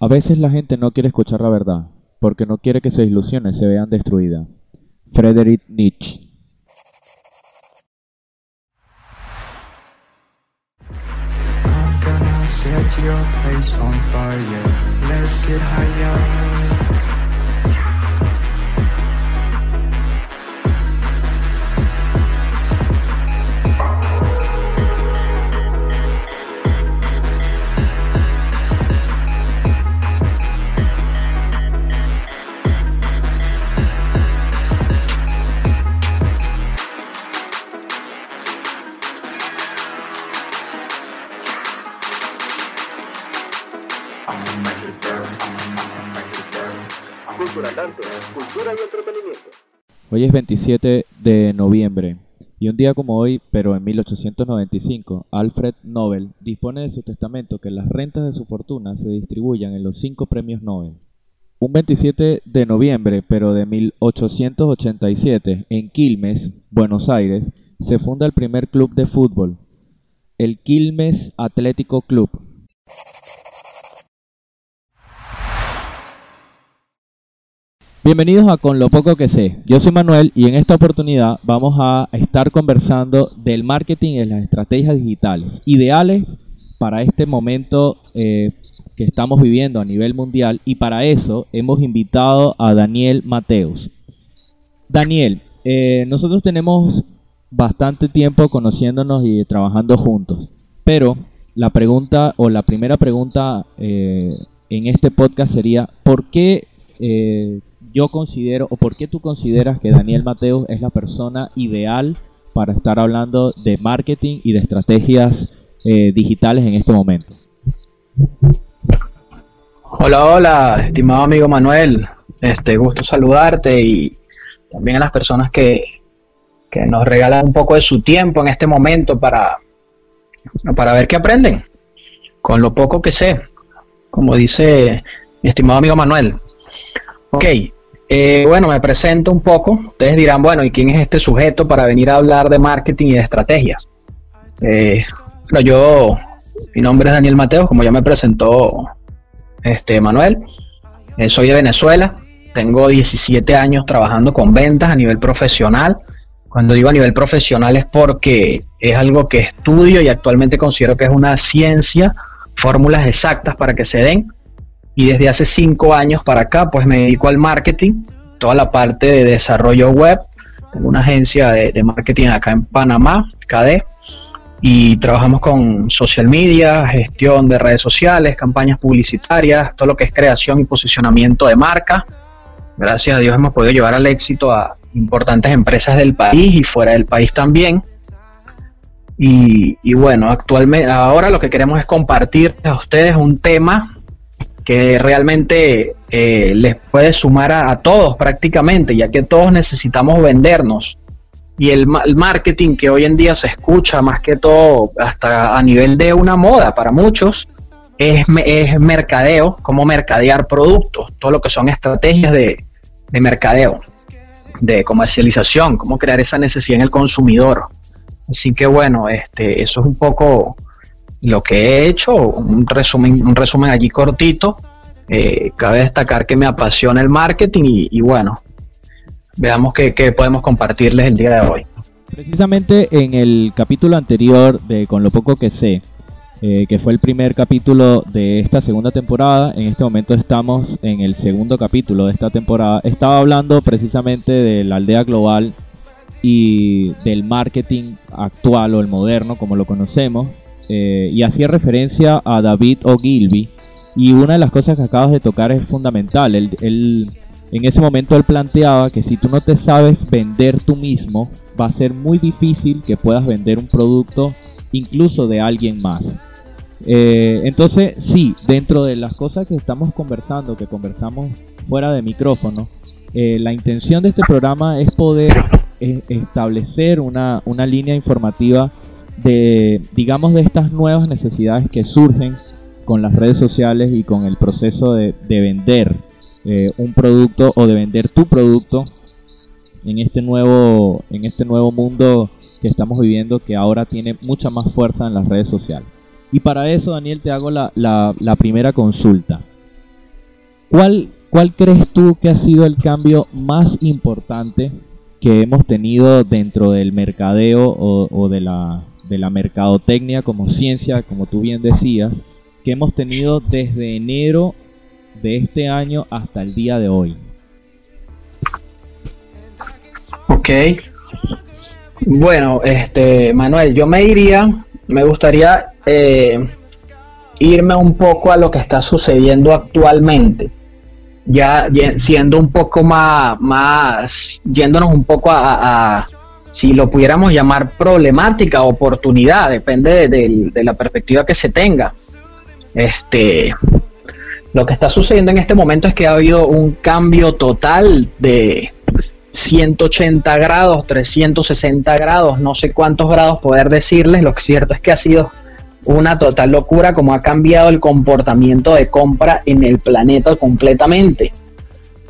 A veces la gente no quiere escuchar la verdad, porque no quiere que sus ilusiones se vean destruidas. Friedrich Nietzsche. Hoy es 27 de noviembre y un día como hoy, pero en 1895, Alfred Nobel dispone de su testamento que las rentas de su fortuna se distribuyan en los cinco premios Nobel. Un 27 de noviembre, pero de 1887, en Quilmes, Buenos Aires, se funda el primer club de fútbol, el Quilmes Atlético Club. Bienvenidos a Con lo poco que sé. Yo soy Manuel y en esta oportunidad vamos a estar conversando del marketing y las estrategias digitales ideales para este momento eh, que estamos viviendo a nivel mundial y para eso hemos invitado a Daniel Mateus. Daniel, eh, nosotros tenemos bastante tiempo conociéndonos y trabajando juntos, pero la pregunta o la primera pregunta eh, en este podcast sería ¿por qué yo considero o por qué tú consideras que Daniel Mateus es la persona ideal para estar hablando de marketing y de estrategias eh, digitales en este momento? Hola, hola, estimado amigo Manuel. Este gusto saludarte y también a las personas que, que nos regalan un poco de su tiempo en este momento para, para ver qué aprenden con lo poco que sé, como dice mi estimado amigo Manuel. Ok, eh, bueno, me presento un poco. Ustedes dirán, bueno, ¿y quién es este sujeto para venir a hablar de marketing y de estrategias? Eh, bueno, yo, mi nombre es Daniel Mateos, como ya me presentó este Manuel. Eh, soy de Venezuela, tengo 17 años trabajando con ventas a nivel profesional. Cuando digo a nivel profesional es porque es algo que estudio y actualmente considero que es una ciencia, fórmulas exactas para que se den. Y desde hace 5 años para acá, pues me dedico al marketing, toda la parte de desarrollo web. Tengo una agencia de, de marketing acá en Panamá, KD, y trabajamos con social media, gestión de redes sociales, campañas publicitarias, todo lo que es creación y posicionamiento de marca. Gracias a Dios hemos podido llevar al éxito a importantes empresas del país y fuera del país también. Y, y bueno, actualmente, ahora lo que queremos es compartir a ustedes un tema que realmente eh, les puede sumar a, todos prácticamente, ya que todos necesitamos vendernos y el, el, marketing que hoy en día se escucha más que todo hasta a nivel de una moda para muchos es, es mercadeo, cómo mercadear productos, todo lo que son estrategias de, de, mercadeo, de comercialización, cómo crear esa necesidad en el consumidor. Así que bueno, este, eso es un poco lo que he hecho, un resumen, un resumen allí cortito. Eh, cabe destacar que me apasiona el marketing y, bueno, veamos qué, qué, podemos compartirles el día de hoy. Precisamente en el capítulo anterior de Con lo poco que sé, eh, que fue el primer capítulo de esta segunda temporada, en este momento estamos en el segundo capítulo de esta temporada, estaba hablando precisamente de la aldea global y del marketing actual o el moderno como lo conocemos, eh, y hacía referencia a David Ogilvy, y una de las cosas que acabas de tocar es fundamental, el en ese momento él planteaba que si tú no te sabes vender tú mismo, va a ser muy difícil que puedas vender un producto incluso de alguien más. Eh, entonces, sí, dentro de las cosas que estamos conversando, que conversamos fuera de micrófono, eh, la intención de este programa es poder establecer una, una línea informativa de, digamos, de estas nuevas necesidades que surgen con las redes sociales y con el proceso de, de vender eh, un producto o de vender tu producto en este nuevo en este nuevo mundo que estamos viviendo que ahora tiene mucha más fuerza en las redes sociales. Y para eso Daniel te hago la, la, la primera consulta. ¿cuál, ¿cuál crees tú que ha sido el cambio más importante que hemos tenido dentro del mercadeo o, o de, la, de la mercadotecnia como ciencia, como tú bien decías, que hemos tenido desde enero de este año hasta el día de hoy? Ok. Bueno, este, Manuel, yo me iría, me gustaría eh, irme un poco a lo que está sucediendo actualmente. Ya siendo un poco más, más, yéndonos un poco a- si lo pudiéramos llamar problemática, oportunidad, depende de, la perspectiva que se tenga. Este, lo que está sucediendo en este momento es que ha habido un cambio total de 180 grados, 360 grados, no sé cuántos grados poder decirles, lo cierto es que ha sido una total locura como ha cambiado el comportamiento de compra en el planeta completamente.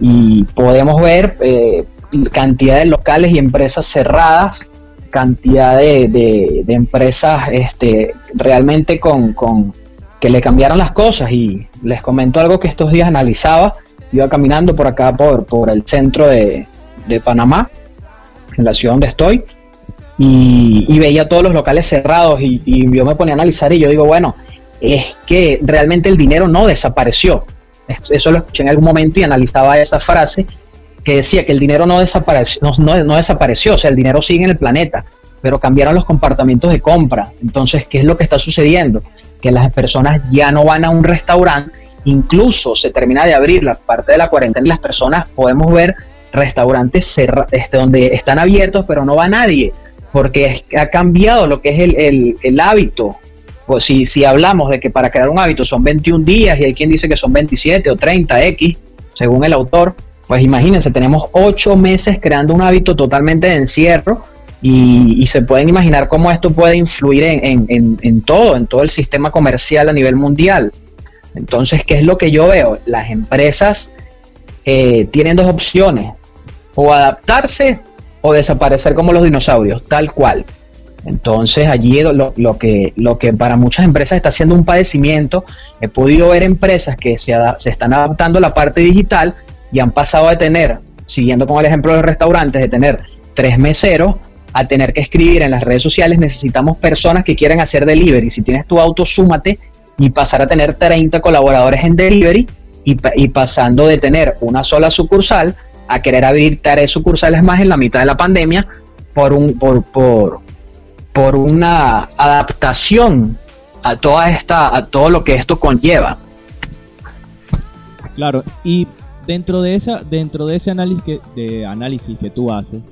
Y podemos ver eh, cantidad de locales y empresas cerradas, cantidad de, empresas este, realmente con, con que le cambiaron las cosas. Y les comento algo que estos días analizaba. Iba caminando por acá, por, por el centro de, de Panamá, en la ciudad donde estoy, y, veía todos los locales cerrados y, y yo me ponía a analizar y yo digo, bueno, es que realmente el dinero no desapareció. Es- Eso lo escuché en algún momento y analizaba esa frase que decía que el dinero no desapareció, no, desapareció, o sea, el dinero sigue en el planeta, pero cambiaron los comportamientos de compra. Entonces, ¿qué es lo que está sucediendo? Que las personas ya no van a un restaurante, incluso se termina de abrir la parte de la cuarentena y las personas podemos ver restaurantes este, donde están abiertos, pero no va nadie, porque es- ha cambiado lo que es el hábito. Pues si, si hablamos de que para crear un hábito son 21 días y hay quien dice que son 27 o 30 X, según el autor, pues imagínense, tenemos 8 meses creando un hábito totalmente de encierro y, se pueden imaginar cómo esto puede influir en, en- en- todo, en todo el sistema comercial a nivel mundial. Entonces, ¿qué es lo que yo veo? Las empresas eh, tienen dos opciones, o adaptarse o desaparecer como los dinosaurios, tal cual. Entonces allí lo, que, para muchas empresas está siendo un padecimiento, he podido ver empresas que se, se están adaptando a la parte digital y han pasado de tener, siguiendo con el ejemplo de los restaurantes, de tener tres meseros a tener que escribir en las redes sociales, necesitamos personas que quieran hacer delivery. Si tienes tu auto, súmate y pasar a tener 30 colaboradores en delivery y, y pasando de tener una sola sucursal a querer abrir tres sucursales más en la mitad de la pandemia por un por, por, por una adaptación a toda esta a todo lo que esto conlleva. Claro, y dentro de esa, dentro de ese análisis que, de análisis que tú haces,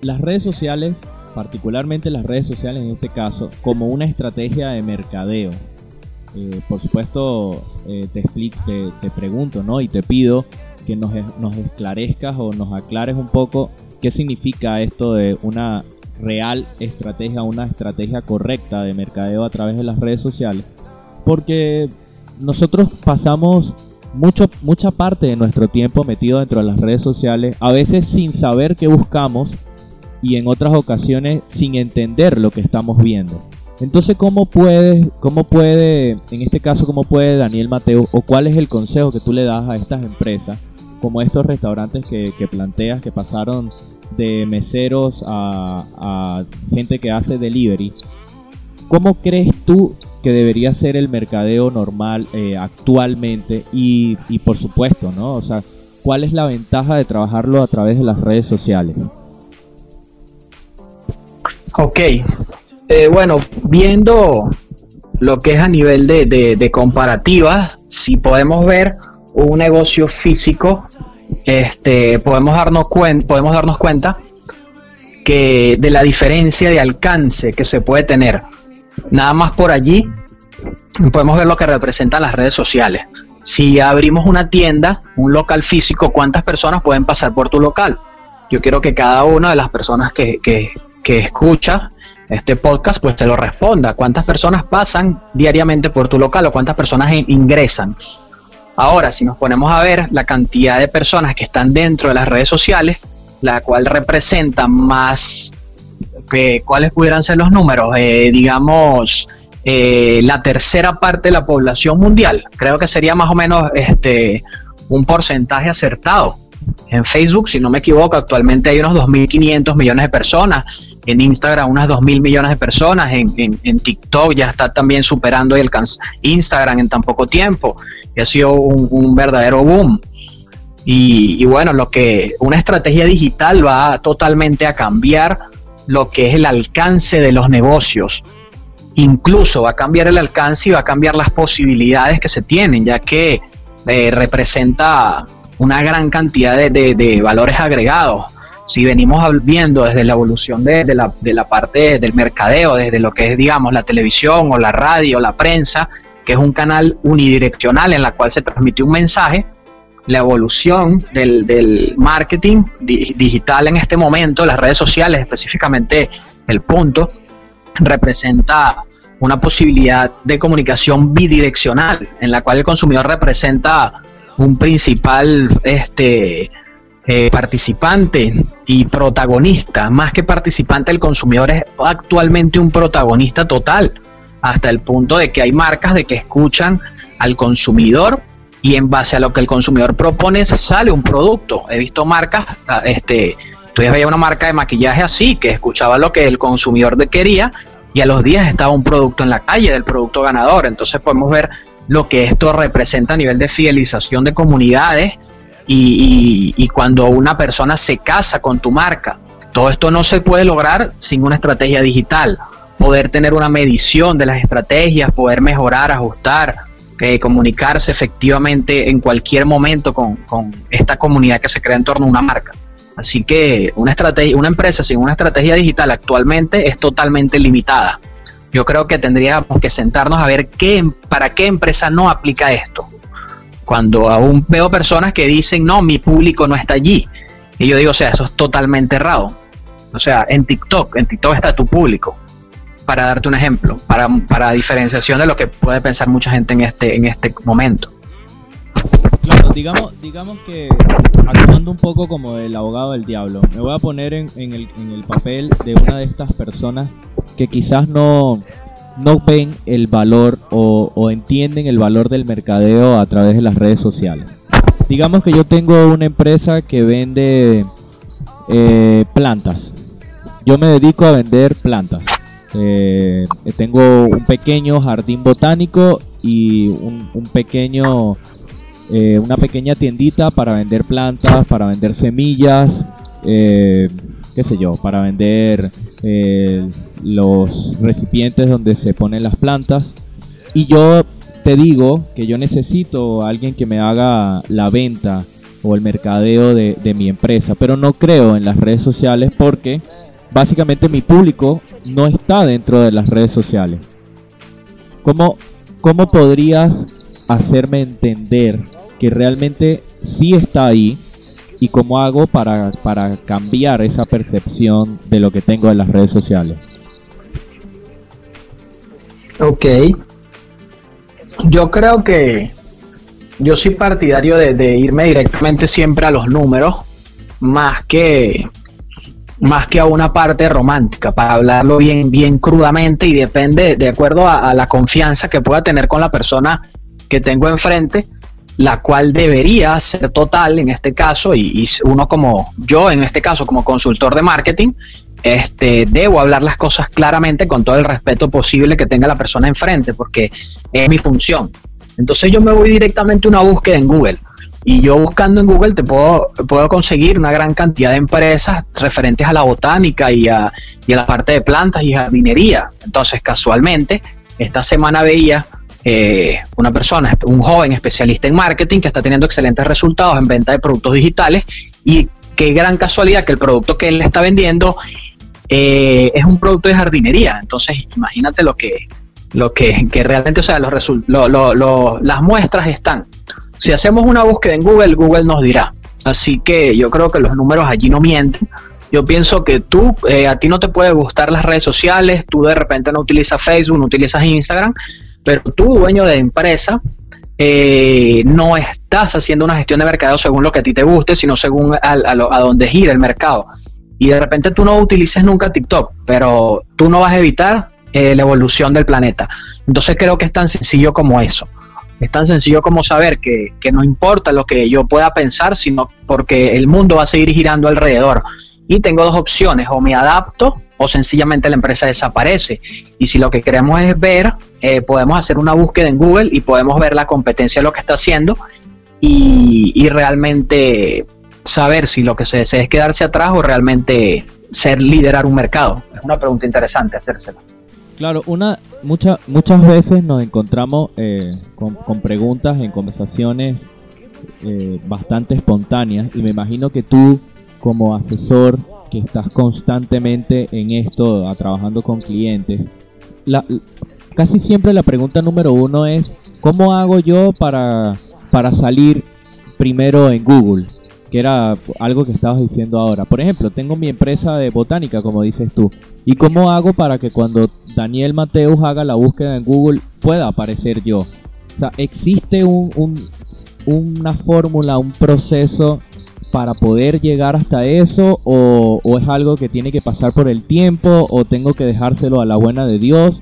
las redes sociales, particularmente las redes sociales en este caso, como una estrategia de mercadeo. Eh, por supuesto, eh, te, expli- te, te pregunto, ¿no? Y te pido que nos, nos esclarezcas o nos aclares un poco qué significa esto de una real estrategia, una estrategia correcta de mercadeo a través de las redes sociales. Porque nosotros pasamos mucho, mucha parte de nuestro tiempo metido dentro de las redes sociales, a veces sin saber qué buscamos y en otras ocasiones sin entender lo que estamos viendo. Entonces, ¿cómo puede, cómo puede, en este caso, cómo puede Daniel Mateo, o cuál es el consejo que tú le das a estas empresas, como estos restaurantes que, que planteas, que pasaron de meseros a, a gente que hace delivery? ¿Cómo crees tú que debería ser el mercadeo normal eh, actualmente? Y, y por supuesto, ¿no? O sea, ¿cuál es la ventaja de trabajarlo a través de las redes sociales? Ok, Eh, bueno, viendo lo que es a nivel de, de, de comparativas, si podemos ver un negocio físico, este, podemos darnos cuen- podemos darnos cuenta que de la diferencia de alcance que se puede tener. Nada más por allí podemos ver lo que representan las redes sociales. Si abrimos una tienda, un local físico, ¿cuántas personas pueden pasar por tu local? Yo quiero que cada una de las personas que, que, escucha este podcast, pues te lo responda. ¿Cuántas personas pasan diariamente por tu local o cuántas personas in- ingresan? Ahora, si nos ponemos a ver la cantidad de personas que están dentro de las redes sociales, la cual representa más, ¿cuáles pudieran ser los números? Eh, digamos, eh, la tercera parte de la población mundial. Creo que sería más o menos este, un porcentaje acertado. En Facebook, si no me equivoco, actualmente hay unos 2.500 millones de personas. En Instagram, unas 2.000 millones de personas. En, en- TikTok ya está también superando el Instagram en tan poco tiempo. Y ha sido un, verdadero boom. Y bueno, lo que una estrategia digital va totalmente a cambiar lo que es el alcance de los negocios. Incluso va a cambiar el alcance y va a cambiar las posibilidades que se tienen, ya que eh, representa una gran cantidad de, de- valores agregados. Si venimos viendo desde la evolución de, de la, la parte del mercadeo, desde lo que es, digamos, la televisión o la radio, la prensa, que es un canal unidireccional en la cual se transmite un mensaje, la evolución del, del marketing di- digital en este momento, las redes sociales, específicamente el punto, representa una posibilidad de comunicación bidireccional, en la cual el consumidor representa un principal este, eh, participante y protagonista. Más que participante, el consumidor es actualmente un protagonista total, hasta el punto de que hay marcas de que escuchan al consumidor y en base a lo que el consumidor propone sale un producto. He visto marcas, ah, este, tú veía una marca de maquillaje así, que escuchaba lo que el consumidor quería y a los días estaba un producto en la calle del producto ganador. Entonces podemos ver lo que esto representa a nivel de fidelización de comunidades y, y- y cuando una persona se casa con tu marca. Todo esto no se puede lograr sin una estrategia digital. Poder tener una medición de las estrategias, poder mejorar, ajustar, comunicarse efectivamente en cualquier momento con, con esta comunidad que se crea en torno a una marca. Así que una estrategia, una empresa sin una estrategia digital actualmente es totalmente limitada. Yo creo que tendríamos que sentarnos a ver qué, para qué empresa no aplica esto. Cuando aún veo personas que dicen, no, mi público no está allí. Y yo digo, o sea, eso es totalmente errado. O sea, en TikTok, en TikTok está tu público. Para darte un ejemplo, para, para diferenciación de lo que puede pensar mucha gente en este, en este momento. Digamos, digamos que actuando un poco como el abogado del diablo, me voy a poner en, en el, en el papel de una de estas personas que quizás no, no ven el valor o, o entienden el valor del mercadeo a través de las redes sociales. Digamos que yo tengo una empresa que vende eh, plantas. Yo me dedico a vender plantas. Eh, tengo un pequeño jardín botánico y un, un pequeño eh, una pequeña tiendita para vender plantas, para vender semillas, eh, qué sé yo, para vender eh, los recipientes donde se ponen las plantas. Y yo te digo que yo necesito a alguien que me haga la venta o el mercadeo de, de mi empresa, pero no creo en las redes sociales porque básicamente mi público no está dentro de las redes sociales. ¿Cómo, cómo podrías hacerme entender que realmente sí está ahí y cómo hago para, para cambiar esa percepción de lo que tengo en las redes sociales. Ok. Yo creo que yo soy partidario de, de irme directamente siempre a los números, más que más que a una parte romántica, para hablarlo bien, bien crudamente y depende de acuerdo a, la confianza que pueda tener con la persona que tengo enfrente, la cual debería ser total en este caso, y, y uno como yo en este caso como consultor de marketing, este, debo hablar las cosas claramente con todo el respeto posible que tenga la persona enfrente, porque es mi función. Entonces yo me voy directamente a una búsqueda en Google. Y yo buscando en Google te puedo, puedo conseguir una gran cantidad de empresas referentes a la botánica y a, y a la parte de plantas y jardinería. Entonces, casualmente, esta semana veía eh, una persona, un joven especialista en marketing que está teniendo excelentes resultados en venta de productos digitales y qué gran casualidad que el producto que él está vendiendo eh, es un producto de jardinería. Entonces, imagínate lo que, lo que, que realmente, o sea, los lo- las muestras están. Si hacemos una búsqueda en Google, Google nos dirá. Así que yo creo que los números allí no mienten. Yo pienso que tú, eh, a ti no te puede gustar las redes sociales, tú de repente no utilizas Facebook, no utilizas Instagram, pero tú, dueño de empresa, eh, no estás haciendo una gestión de mercado según lo que a ti te guste, sino según a, a lo- a gira el mercado. Y de repente tú no utilices nunca TikTok, pero tú no vas a evitar eh, la evolución del planeta. Entonces creo que es tan sencillo como eso. Es tan sencillo como saber que, que no importa lo que yo pueda pensar, sino porque el mundo va a seguir girando alrededor. Y tengo dos opciones, o me adapto o sencillamente la empresa desaparece. Y si lo que queremos es ver, eh, podemos hacer una búsqueda en Google y podemos ver la competencia lo que está haciendo y, y realmente saber si lo que se desea es quedarse atrás o realmente ser liderar un mercado. Es una pregunta interesante hacérsela. Claro, una, mucha, muchas veces nos encontramos eh, con, con preguntas en conversaciones eh, bastante espontáneas y me imagino que tú como asesor que estás constantemente en esto, a- trabajando con clientes, la, casi siempre la pregunta número uno es, ¿cómo hago yo para, para salir primero en Google? Que era algo que estabas diciendo ahora. Por ejemplo, tengo mi empresa de botánica, como dices tú. ¿Y cómo hago para que cuando Daniel Mateus haga la búsqueda en Google pueda aparecer yo? O sea, ¿existe un, un- una fórmula, un proceso para poder llegar hasta eso? O, ¿O es algo que tiene que pasar por el tiempo? ¿O tengo que dejárselo a la buena de Dios?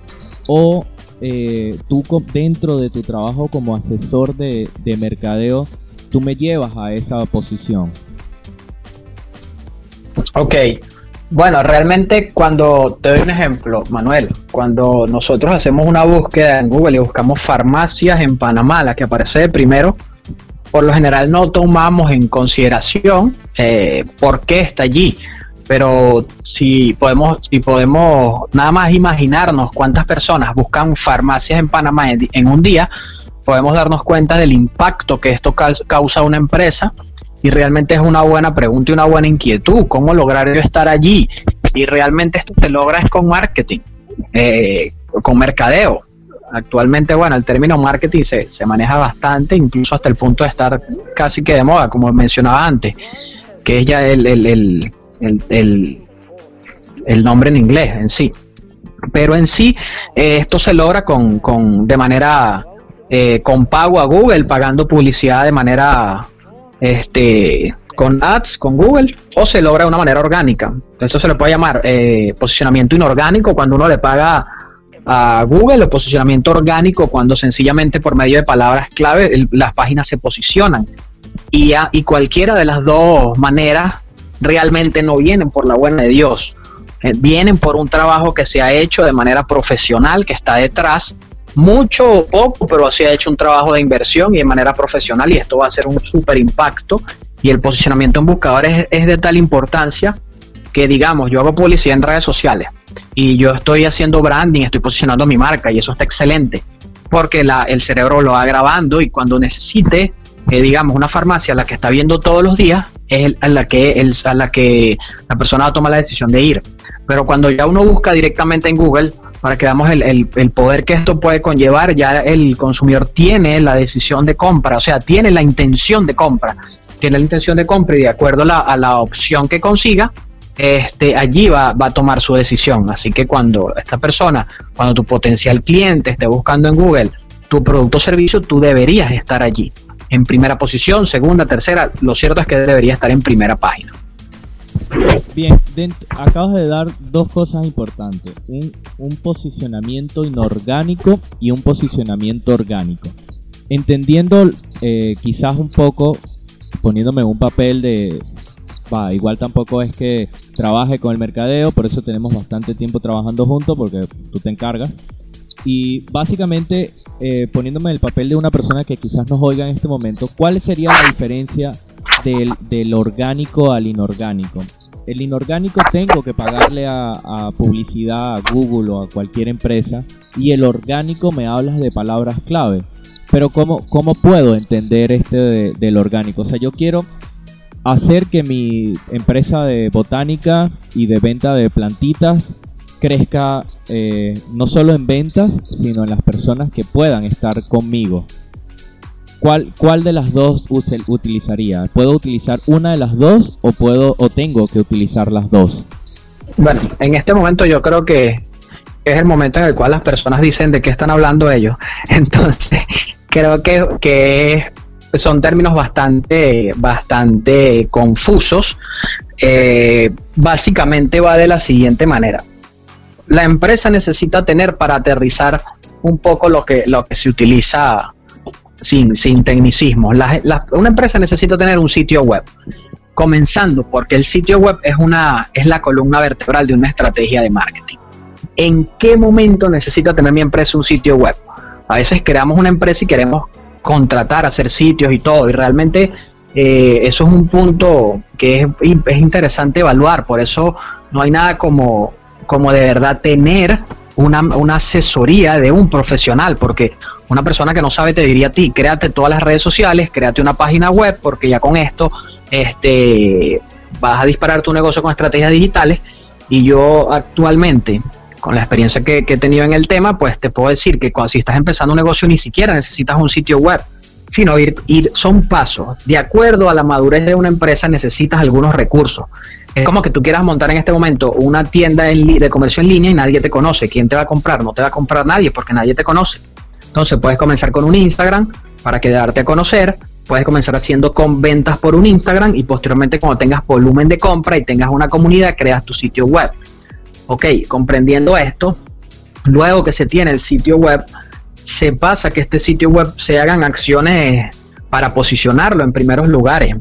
¿O eh, tú dentro de tu trabajo como asesor de, de mercadeo, tú me llevas a esa posición? Ok, bueno, realmente cuando te doy un ejemplo, Manuel, cuando nosotros hacemos una búsqueda en Google y buscamos farmacias en Panamá, la que aparece primero, por lo general no tomamos en consideración eh, por qué está allí. Pero si podemos, si podemos nada más imaginarnos cuántas personas buscan farmacias en Panamá en un día, podemos darnos cuenta del impacto que esto caus- causa a una empresa y realmente es una buena pregunta y una buena inquietud. ¿Cómo lograr yo estar allí? Y realmente esto se logra es con marketing, eh, con mercadeo. Actualmente, bueno, el término marketing se, se maneja bastante, incluso hasta el punto de estar casi que de moda, como mencionaba antes, que es ya el, el, el- el nombre en inglés en sí. Pero en sí, eh, esto se logra con, con de manera eh, con pago a Google, pagando publicidad de manera este con ads con Google o se logra de una manera orgánica. Esto se le puede llamar eh, posicionamiento inorgánico cuando uno le paga a Google o posicionamiento orgánico cuando sencillamente por medio de palabras clave las páginas se posicionan. Y, a- y cualquiera de las dos maneras realmente no vienen por la buena de Dios. Eh, vienen por un trabajo que se ha hecho de manera profesional, que está detrás mucho o poco, pero se ha hecho un trabajo de inversión y de manera profesional y esto va a ser un súper impacto y el posicionamiento en buscadores es, de tal importancia que digamos, yo hago publicidad en redes sociales y yo estoy haciendo branding, estoy posicionando mi marca y eso está excelente porque la- el cerebro lo va grabando y cuando necesite, eh, digamos, una farmacia a la que está viendo todos los días, es el- a la que el- a la que la persona va a tomar la decisión de ir. Pero cuando ya uno busca directamente en Google, para que veamos el, poder que esto puede conllevar, ya el consumidor tiene la decisión de compra, o sea, tiene la intención de compra, tiene la intención de compra y de acuerdo a la, a la opción que consiga, este, allí va, va a tomar su decisión. Así que cuando esta persona, cuando tu potencial cliente esté buscando en Google tu producto o servicio, tú deberías estar allí, en primera posición, segunda, tercera. Lo cierto es que debería estar en primera página. Bien, dent- acabas de dar dos cosas importantes. Un, un posicionamiento inorgánico y un posicionamiento orgánico. Entendiendo eh, quizás un poco, poniéndome un papel de... Igual tampoco es que trabaje con el mercadeo, por eso tenemos bastante tiempo trabajando juntos, porque tú te encargas. Y básicamente, eh, poniéndome el papel de una persona que quizás nos oiga en este momento, ¿cuál sería la diferencia del, del orgánico al inorgánico? El inorgánico tengo que pagarle a, publicidad a Google o a cualquier empresa y el orgánico me hablas de palabras clave. Pero ¿cómo, cómo puedo entender este de- del orgánico? O sea, yo quiero hacer que mi empresa de botánica y de venta de plantitas crezca eh, no solo en ventas, sino en las personas que puedan estar conmigo. ¿Cuál, cuál de las dos utilizaría? ¿Puedo utilizar una de las dos o puedo o tengo que utilizar las dos? Bueno, en este momento yo creo que es el momento en el cual las personas dicen de qué están hablando ellos. Entonces, creo que, que son términos bastante, bastante confusos. Eh, básicamente va de la siguiente manera. la empresa necesita tener para aterrizar un poco lo que, lo que se utiliza sin, sin tecnicismos. Una empresa necesita tener un sitio web. Comenzando porque el sitio web es, una, es la columna vertebral de una estrategia de marketing. ¿En qué momento necesita tener mi empresa un sitio web? A veces creamos una empresa y queremos contratar, hacer sitios y todo, y realmente eh, eso es un punto que es, es interesante evaluar, por eso no hay nada como, como de verdad tener una, una asesoría de un profesional, porque una persona que no sabe te diría a ti, créate todas las redes sociales, créate una página web, porque ya con esto este, vas a disparar tu negocio con estrategias digitales, y yo actualmente con la experiencia que, he tenido en el tema, pues te puedo decir que cuando, si estás empezando un negocio ni siquiera necesitas un sitio web, sino ir, ir, son pasos. De acuerdo a la madurez de una empresa necesitas algunos recursos. Es como que tú quieras montar en este momento una tienda en de comercio en línea y nadie te conoce. ¿Quién te va a comprar? No te va a comprar nadie porque nadie te conoce. Entonces puedes comenzar con un Instagram para que darte a conocer. Puedes comenzar haciendo con ventas por un Instagram y posteriormente cuando tengas volumen de compra y tengas una comunidad, creas tu sitio web. Ok, comprendiendo esto, luego que se tiene el sitio web, se pasa que este sitio web se hagan acciones para posicionarlo en primeros lugares.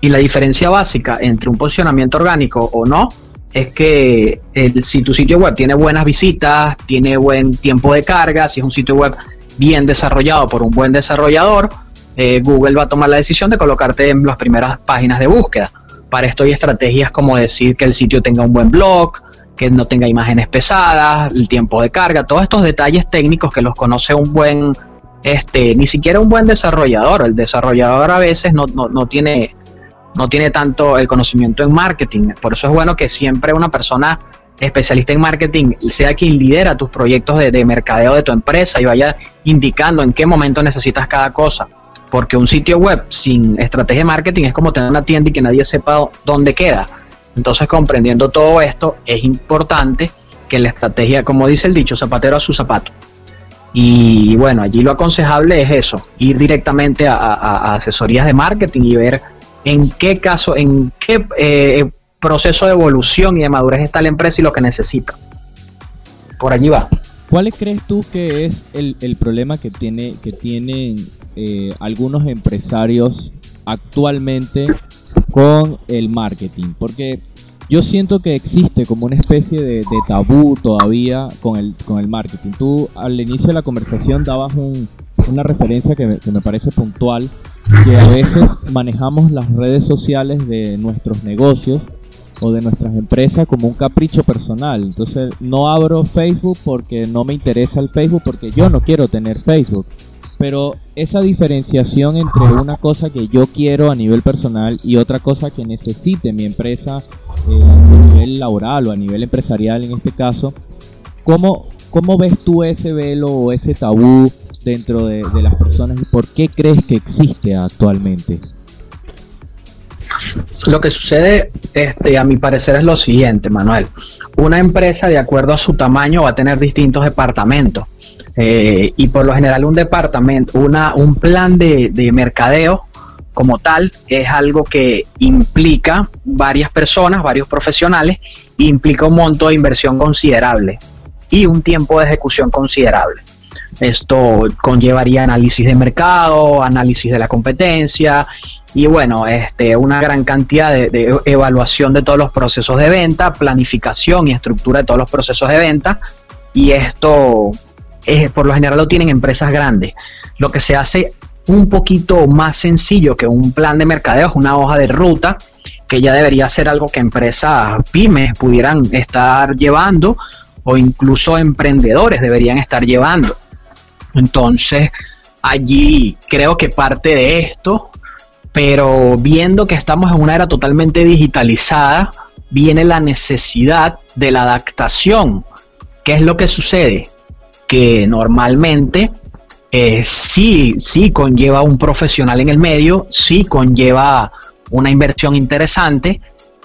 Y la diferencia básica entre un posicionamiento orgánico o no es que el, si tu sitio web tiene buenas visitas, tiene buen tiempo de carga, si es un sitio web bien desarrollado por un buen desarrollador, eh, Google va a tomar la decisión de colocarte en las primeras páginas de búsqueda. Para esto hay estrategias como decir que el sitio tenga un buen blog, que no tenga imágenes pesadas, el tiempo de carga, todos estos detalles técnicos que los conoce un buen, este, ni siquiera un buen desarrollador. El desarrollador a veces no, no, no tiene, no tiene tanto el conocimiento en marketing. Por eso es bueno que siempre una persona especialista en marketing sea quien lidera tus proyectos de, de mercadeo de tu empresa y vaya indicando en qué momento necesitas cada cosa. Porque un sitio web sin estrategia de marketing es como tener una tienda y que nadie sepa dónde queda. Entonces, comprendiendo todo esto, es importante que la estrategia, como dice el dicho, zapatero a su zapato. Y bueno, allí lo aconsejable es eso, ir directamente a, asesorías de marketing y ver en qué caso, en qué eh, proceso de evolución y de madurez está la empresa y lo que necesita. Por allí va. ¿Cuál crees tú que es el, el problema que, tiene, que tienen eh, algunos empresarios actualmente con el marketing? Porque yo siento que existe como una especie de, tabú todavía con el, con el marketing. Tú al inicio de la conversación dabas un- una referencia que me, que me parece puntual, que a veces manejamos las redes sociales de nuestros negocios o de nuestras empresas como un capricho personal. Entonces no abro Facebook porque no me interesa el Facebook porque yo no quiero tener Facebook. Pero esa diferenciación entre una cosa que yo quiero a nivel personal y otra cosa que necesite mi empresa eh, a nivel laboral o a nivel empresarial en este caso, ¿cómo, cómo ves tú ese velo o ese tabú dentro de, de las personas y por qué crees que existe actualmente? Lo que sucede, este, a mi parecer, es lo siguiente, Manuel. Una empresa, de acuerdo a su tamaño, va a tener distintos departamentos. Eh, y por lo general, un departamento, una, un plan de, de mercadeo como tal es algo que implica varias personas, varios profesionales, implica un monto de inversión considerable y un tiempo de ejecución considerable. Esto conllevaría análisis de mercado, análisis de la competencia y bueno, este, una gran cantidad de, de evaluación de todos los procesos de venta, planificación y estructura de todos los procesos de venta. Y esto, eh, por lo general, lo tienen empresas grandes. Lo que se hace un poquito más sencillo que un plan de mercadeo es una hoja de ruta que ya debería ser algo que empresas pymes pudieran estar llevando o incluso emprendedores deberían estar llevando. Entonces, allí creo que parte de esto, pero viendo que estamos en una era totalmente digitalizada, viene la necesidad de la adaptación. ¿Qué es lo que sucede? Que normalmente eh, sí, sí conlleva un profesional en el medio, sí conlleva una inversión interesante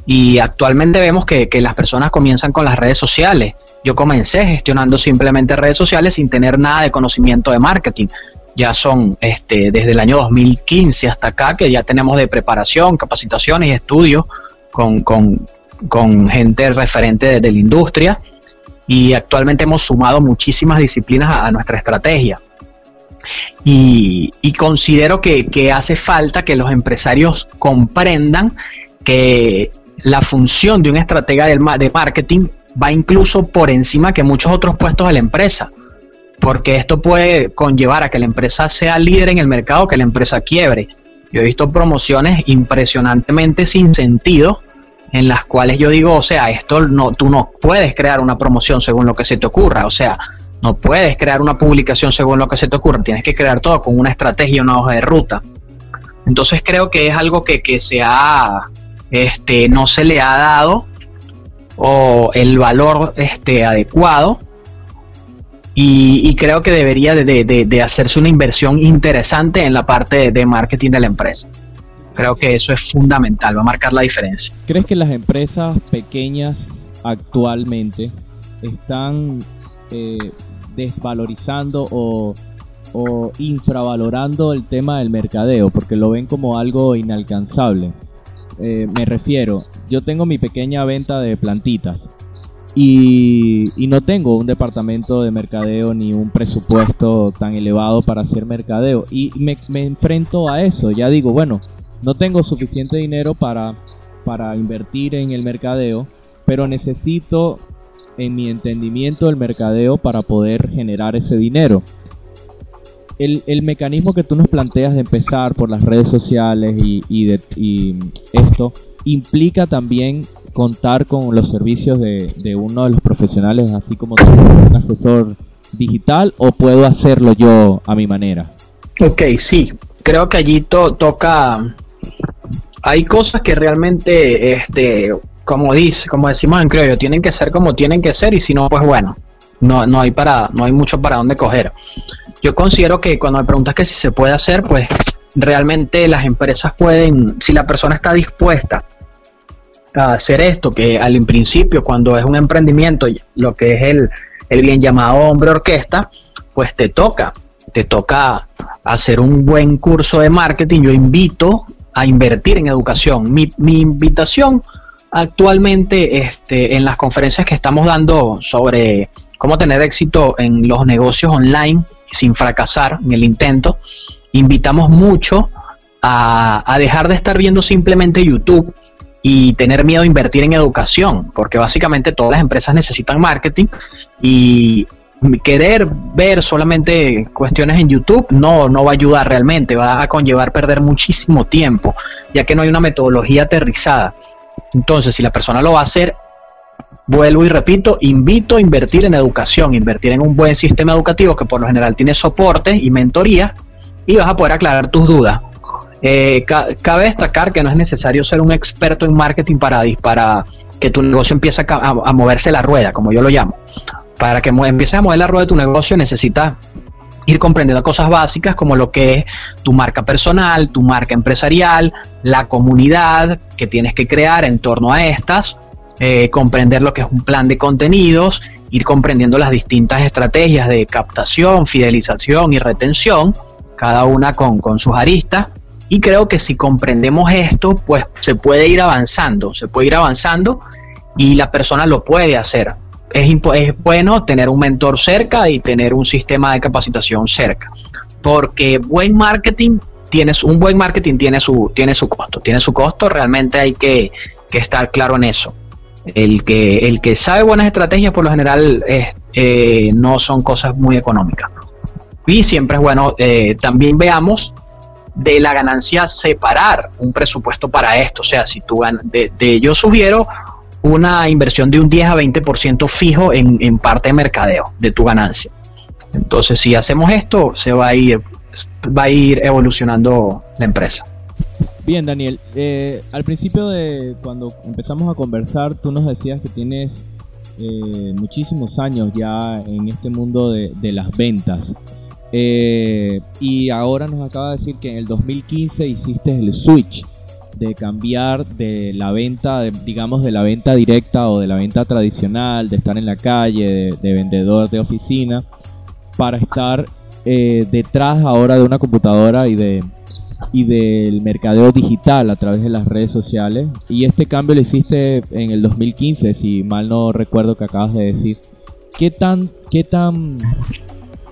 y actualmente vemos que, que las personas comienzan con las redes sociales. Yo comencé gestionando simplemente redes sociales sin tener nada de conocimiento de marketing. Ya son este, desde el año 2015 hasta acá que ya tenemos de preparación, capacitaciones y estudios con, con, con gente referente de, de la industria. Y actualmente hemos sumado muchísimas disciplinas a, nuestra estrategia. Y, considero que, que hace falta que los empresarios comprendan que la función de un estratega de marketing va incluso por encima que muchos otros puestos de la empresa, porque esto puede conllevar a que la empresa sea líder en el mercado, que la empresa quiebre. Yo he visto promociones impresionantemente sin sentido en las cuales yo digo, o sea, esto no, tú no puedes crear una promoción según lo que se te ocurra, o sea, no puedes crear una publicación según lo que se te ocurra, tienes que crear todo con una estrategia, una hoja de ruta. Entonces creo que es algo que, que se ha, este, no se le ha dado o el valor este, adecuado y, creo que debería de, de- de- hacerse una inversión interesante en la parte de marketing de la empresa. Creo que eso es fundamental, va a marcar la diferencia. ¿Crees que las empresas pequeñas actualmente están eh, desvalorizando o, o infravalorando el tema del mercadeo? Porque lo ven como algo inalcanzable. Eh, me refiero, yo tengo mi pequeña venta de plantitas y, y no tengo un departamento de mercadeo ni un presupuesto tan elevado para hacer mercadeo. Y me, me enfrento a eso, ya digo, bueno, no tengo suficiente dinero para, para invertir en el mercadeo, pero necesito en mi entendimiento el mercadeo para poder generar ese dinero. El, el mecanismo que tú nos planteas de empezar por las redes sociales y, y esto implica también contar con los servicios de, de uno de los profesionales, así como un asesor digital, o puedo hacerlo yo a mi manera. Ok, sí, creo que allí to- toca. Hay cosas que realmente, este, como dice, como decimos en criollo, tienen que ser como tienen que ser y si no, pues bueno, no, no hay para, no hay mucho para dónde coger. Yo considero que cuando me preguntas que si se puede hacer, pues realmente las empresas pueden, si la persona está dispuesta a hacer esto, que al principio cuando es un emprendimiento, lo que es el, el bien llamado hombre orquesta, pues te toca, te toca hacer un buen curso de marketing. Yo invito a invertir en educación. Mi, invitación actualmente este, en las conferencias que estamos dando sobre cómo tener éxito en los negocios online sin fracasar en el intento, invitamos mucho a dejar de estar viendo simplemente YouTube y tener miedo a invertir en educación, porque básicamente todas las empresas necesitan marketing y querer ver solamente cuestiones en YouTube no, no va a ayudar realmente, va a conllevar perder muchísimo tiempo, ya que no hay una metodología aterrizada. Entonces, si la persona lo va a hacer, vuelvo y repito, invito a invertir en educación, invertir en un buen sistema educativo que por lo general tiene soporte y mentoría y vas a poder aclarar tus dudas. Eh, ca- cabe destacar que no es necesario ser un experto en marketing para, para que tu negocio empiece a moverse la rueda, como yo lo llamo. Para que empieces a mover la rueda de tu negocio necesitas ir comprendiendo cosas básicas como lo que es tu marca personal, tu marca empresarial, la comunidad que tienes que crear en torno a estas, eh, comprender lo que es un plan de contenidos, ir comprendiendo las distintas estrategias de captación, fidelización y retención, cada una con, con sus aristas. Y creo que si comprendemos esto, pues se puede ir avanzando, se puede ir avanzando y la persona lo puede hacer. Es, bueno tener un mentor cerca y tener un sistema de capacitación cerca, porque buen marketing tienes un buen marketing tiene su tiene su costo, tiene su costo. Realmente hay que, que estar claro en eso. El que el que sabe buenas estrategias por lo general eh, no son cosas muy económicas. Y siempre es bueno eh, también veamos de la ganancia separar un presupuesto para esto. O sea, si tú de, de- yo sugiero una inversión de un 10 a 20% fijo en, en parte de mercadeo de tu ganancia. Entonces, si hacemos esto, se va a ir, va a ir evolucionando la empresa. Bien, Daniel, eh, al principio de cuando empezamos a conversar, tú nos decías que tienes eh, muchísimos años ya en este mundo de, de las ventas. Eh, y ahora nos acaba de decir que en el 2015 hiciste el switch de cambiar de la venta, de- digamos, de la venta directa o de la venta tradicional, de estar en la calle, de, de vendedor de oficina, para estar eh, detrás ahora de una computadora y de y del mercadeo digital a través de las redes sociales. Y este cambio lo hiciste en el 2015, si mal no recuerdo que acabas de decir. ¿qué tan, qué tan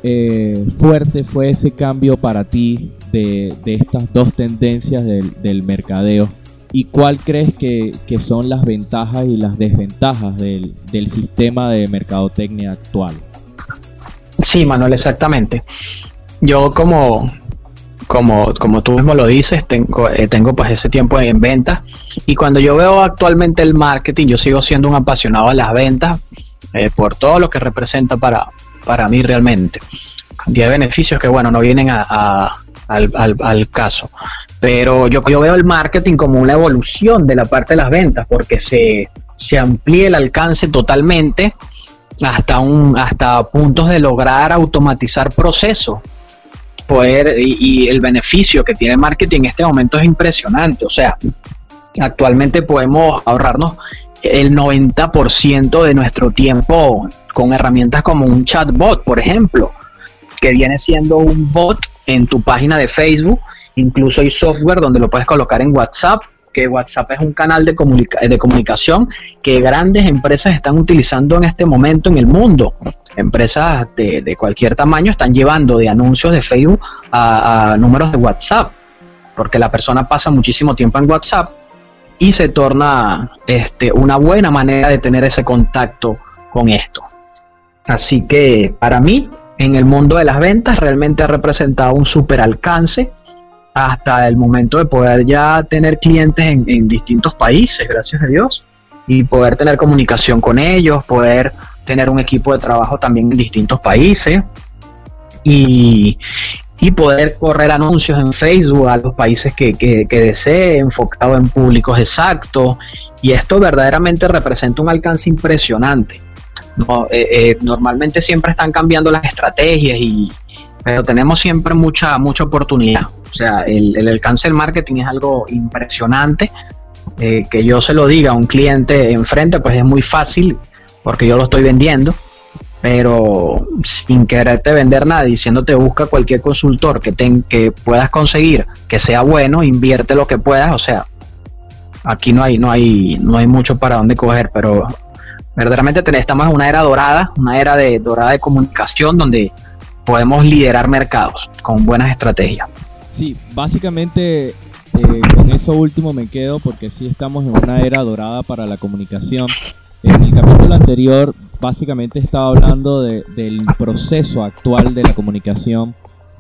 eh, fuerte fue ese cambio para ti de, estas dos tendencias del, mercadeo? ¿Y cuál crees que, son las ventajas y las desventajas del, sistema de mercadotecnia actual? Sí, Manuel, exactamente. Yo como, como, como tú mismo lo dices, tengo, eh, tengo pues ese tiempo en ventas y cuando yo veo actualmente el marketing, yo sigo siendo un apasionado de las ventas eh, por todo lo que representa para, para mí realmente. Cantidad de beneficios que, bueno, no vienen al, caso. Pero yo, yo veo el marketing como una evolución de la parte de las ventas porque se, se amplía el alcance totalmente hasta, un, hasta puntos de lograr automatizar procesos. Poder, y el beneficio que tiene el marketing en este momento es impresionante. O sea, actualmente podemos ahorrarnos el 90% de nuestro tiempo con herramientas como un chatbot, por ejemplo, que viene siendo un bot en tu página de Facebook. Incluso hay software donde lo puedes colocar en WhatsApp, que WhatsApp es un canal de, de comunicación que grandes empresas están utilizando en este momento en el mundo. Empresas de, de cualquier tamaño están llevando de anuncios de Facebook a, a números de WhatsApp, porque la persona pasa muchísimo tiempo en WhatsApp y se torna este, una buena manera de tener ese contacto con esto. Así que para mí, en el mundo de las ventas, realmente ha representado un super alcance hasta el momento de poder ya tener clientes en, en distintos países, gracias a Dios, y poder tener comunicación con ellos, poder tener un equipo de trabajo también en distintos países y, y poder correr anuncios en Facebook a los países que, que, que desee, enfocado en públicos exactos. Y esto verdaderamente representa un alcance impresionante. Eh, eh, normalmente siempre están cambiando las estrategias, y, pero tenemos siempre mucha, mucha oportunidad. O sea, el, el alcance del marketing es algo impresionante. Eh, que yo se lo diga a un cliente enfrente, pues es muy fácil porque yo lo estoy vendiendo pero sin quererte vender nada, diciéndote busca cualquier consultor que, ten, que puedas conseguir, que sea bueno, invierte lo que puedas, o sea, aquí no hay, no hay, no hay mucho para dónde coger, pero verdaderamente estamos en una era dorada, una era de dorada de comunicación donde podemos liderar mercados con buenas estrategias. Sí, básicamente eh, con eso último me quedo porque sí estamos en una era dorada para la comunicación. En el capítulo anterior básicamente estaba hablando de- del proceso actual de la comunicación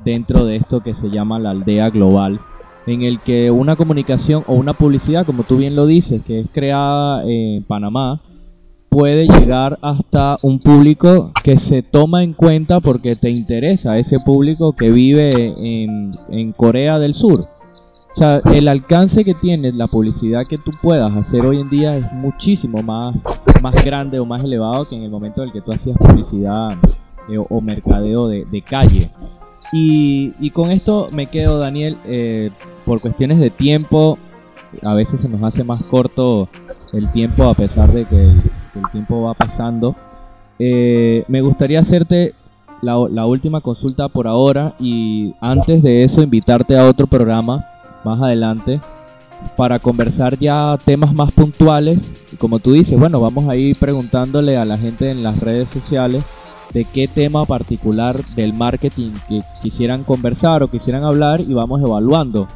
dentro de esto que se llama la aldea global, en el que una comunicación o una publicidad, como tú bien lo dices, que es creada en Panamá, puede llegar hasta un público que se toma en cuenta porque te interesa ese público que vive en, en Corea del Sur. O sea, el alcance que tiene la publicidad que tú puedas hacer hoy en día es muchísimo más, más grande o más elevado que en el momento en el que tú hacías publicidad eh, o, mercadeo de, de calle. Y, y con esto me quedo, Daniel, eh, por cuestiones de tiempo, a veces se nos hace más corto el tiempo a pesar de que el, que el tiempo va pasando. Eh, me gustaría hacerte la, la última consulta por ahora y antes de eso invitarte a otro programa más adelante para conversar ya temas más puntuales. Y como tú dices, bueno, vamos a ir preguntándole a la gente en las redes sociales de qué tema particular del marketing que quisieran conversar o quisieran hablar y vamos evaluando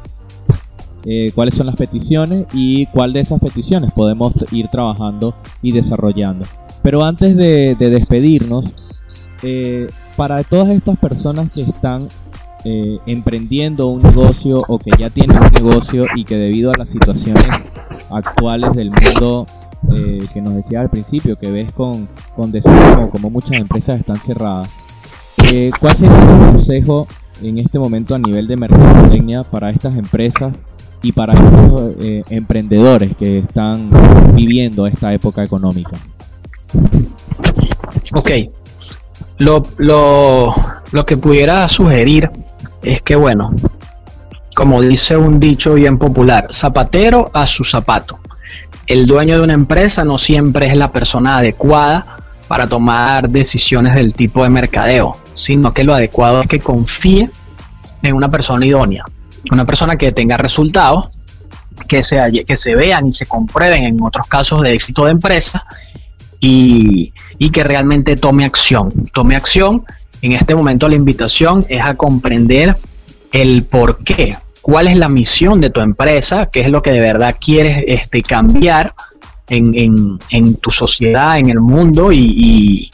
eh, cuáles son las peticiones y cuál de esas peticiones podemos ir trabajando y desarrollando. Pero antes de, de despedirnos, eh, para todas estas personas que están eh, emprendiendo un negocio o que ya tienen un negocio y que debido a las situaciones actuales del mundo eh, que nos decía al principio, que ves con, con desánimo como muchas empresas están cerradas, eh, ¿cuál sería tu consejo en este momento a nivel de mercadotecnia para estas empresas y para estos eh, emprendedores que están viviendo esta época económica? Ok, lo, lo, lo que pudiera sugerir es que, bueno, como dice un dicho bien popular, zapatero a su zapato. El dueño de una empresa no siempre es la persona adecuada para tomar decisiones del tipo de mercadeo, sino que lo adecuado es que confíe en una persona idónea, una persona que tenga resultados, que se, que se vean y se comprueben en otros casos de éxito de empresa y, y que realmente tome acción. Tome acción. En este momento la invitación es a comprender el por qué, cuál es la misión de tu empresa, qué es lo que de verdad quieres este, cambiar en, tu sociedad, en el mundo y,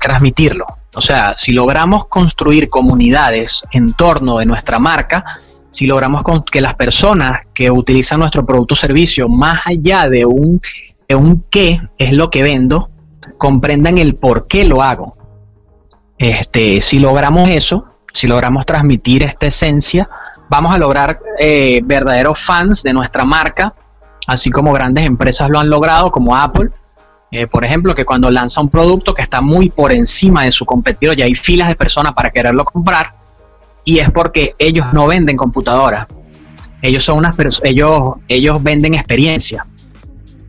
transmitirlo. O sea, si logramos construir comunidades en torno de nuestra marca, si logramos que las personas que utilizan nuestro producto o servicio, más allá de un, de un qué es lo que vendo, comprendan el por qué lo hago. Este, si logramos eso, si logramos transmitir esta esencia, vamos a lograr eh, verdaderos fans de nuestra marca, así como grandes empresas lo han logrado, como Apple, eh, por ejemplo, que cuando lanza un producto que está muy por encima de su competidor, ya hay filas de personas para quererlo comprar, y es porque ellos no venden computadoras. Ellos son unas ellos ellos venden experiencia.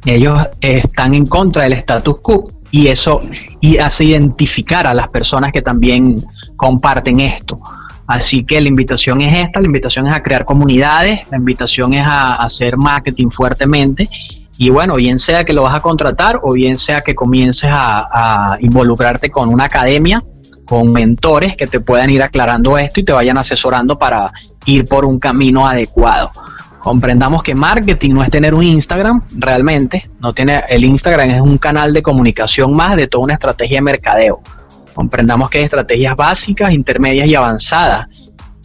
Ellos están en contra del status quo y eso y hace identificar a las personas que también comparten esto. Así que la invitación es esta, la invitación es a crear comunidades, la invitación es a, hacer marketing fuertemente y bueno, bien sea que lo vas a contratar o bien sea que comiences a, involucrarte con una academia con mentores que te puedan ir aclarando esto y te vayan asesorando para ir por un camino adecuado. Comprendamos que marketing no es tener un Instagram, realmente, no tiene el Instagram es un canal de comunicación más de toda una estrategia de mercadeo. Comprendamos que hay estrategias básicas, intermedias y avanzadas.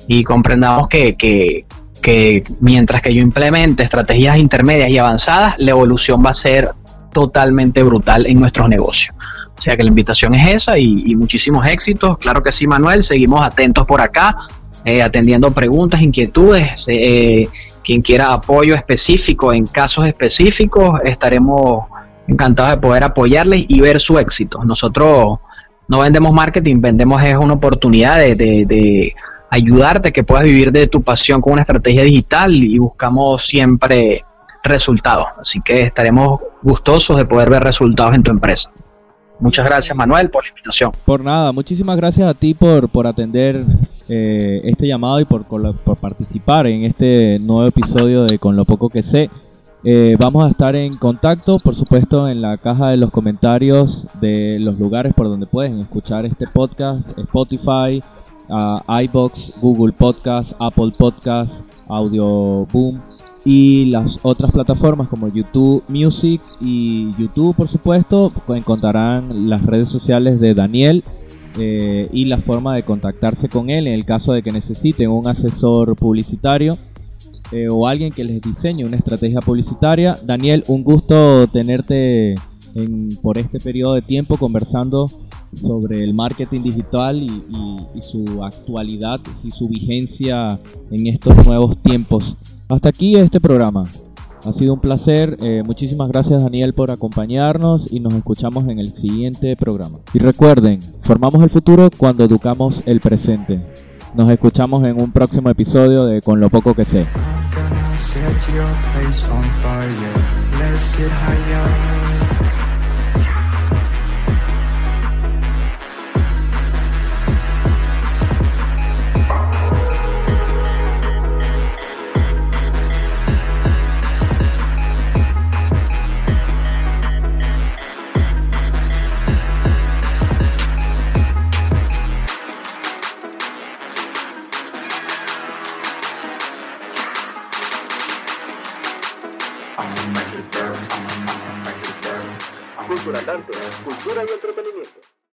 Y comprendamos que, que, que mientras que yo implemente estrategias intermedias y avanzadas, la evolución va a ser totalmente brutal en nuestros negocios. O sea que la invitación es esa y, muchísimos éxitos. Claro que sí, Manuel. Seguimos atentos por acá, eh, atendiendo preguntas, inquietudes. Eh, quien quiera apoyo específico en casos específicos, estaremos encantados de poder apoyarles y ver su éxito. Nosotros no vendemos marketing, vendemos es una oportunidad de, de ayudarte que puedas vivir de tu pasión con una estrategia digital y buscamos siempre resultados. Así que estaremos gustosos de poder ver resultados en tu empresa. Muchas gracias Manuel por la invitación. Por nada, muchísimas gracias a ti por, por atender eh, este llamado y por, por participar en este nuevo episodio de Con lo poco que sé. Eh, vamos a estar en contacto, por supuesto, en la caja de los comentarios de los lugares por donde pueden escuchar este podcast, Spotify, uh, iBox, Google Podcast, Apple Podcast, Audio Boom y las otras plataformas como YouTube Music y YouTube por supuesto encontrarán las redes sociales de Daniel eh, y la forma de contactarse con él en el caso de que necesiten un asesor publicitario eh, o alguien que les diseñe una estrategia publicitaria. Daniel, un gusto tenerte en, por este periodo de tiempo conversando sobre el marketing digital y, su actualidad y su vigencia en estos nuevos tiempos. Hasta aquí este programa. Ha sido un placer. Eh, muchísimas gracias Daniel por acompañarnos y nos escuchamos en el siguiente programa. Y recuerden, formamos el futuro cuando educamos el presente. Nos escuchamos en un próximo episodio de Con lo poco que sé.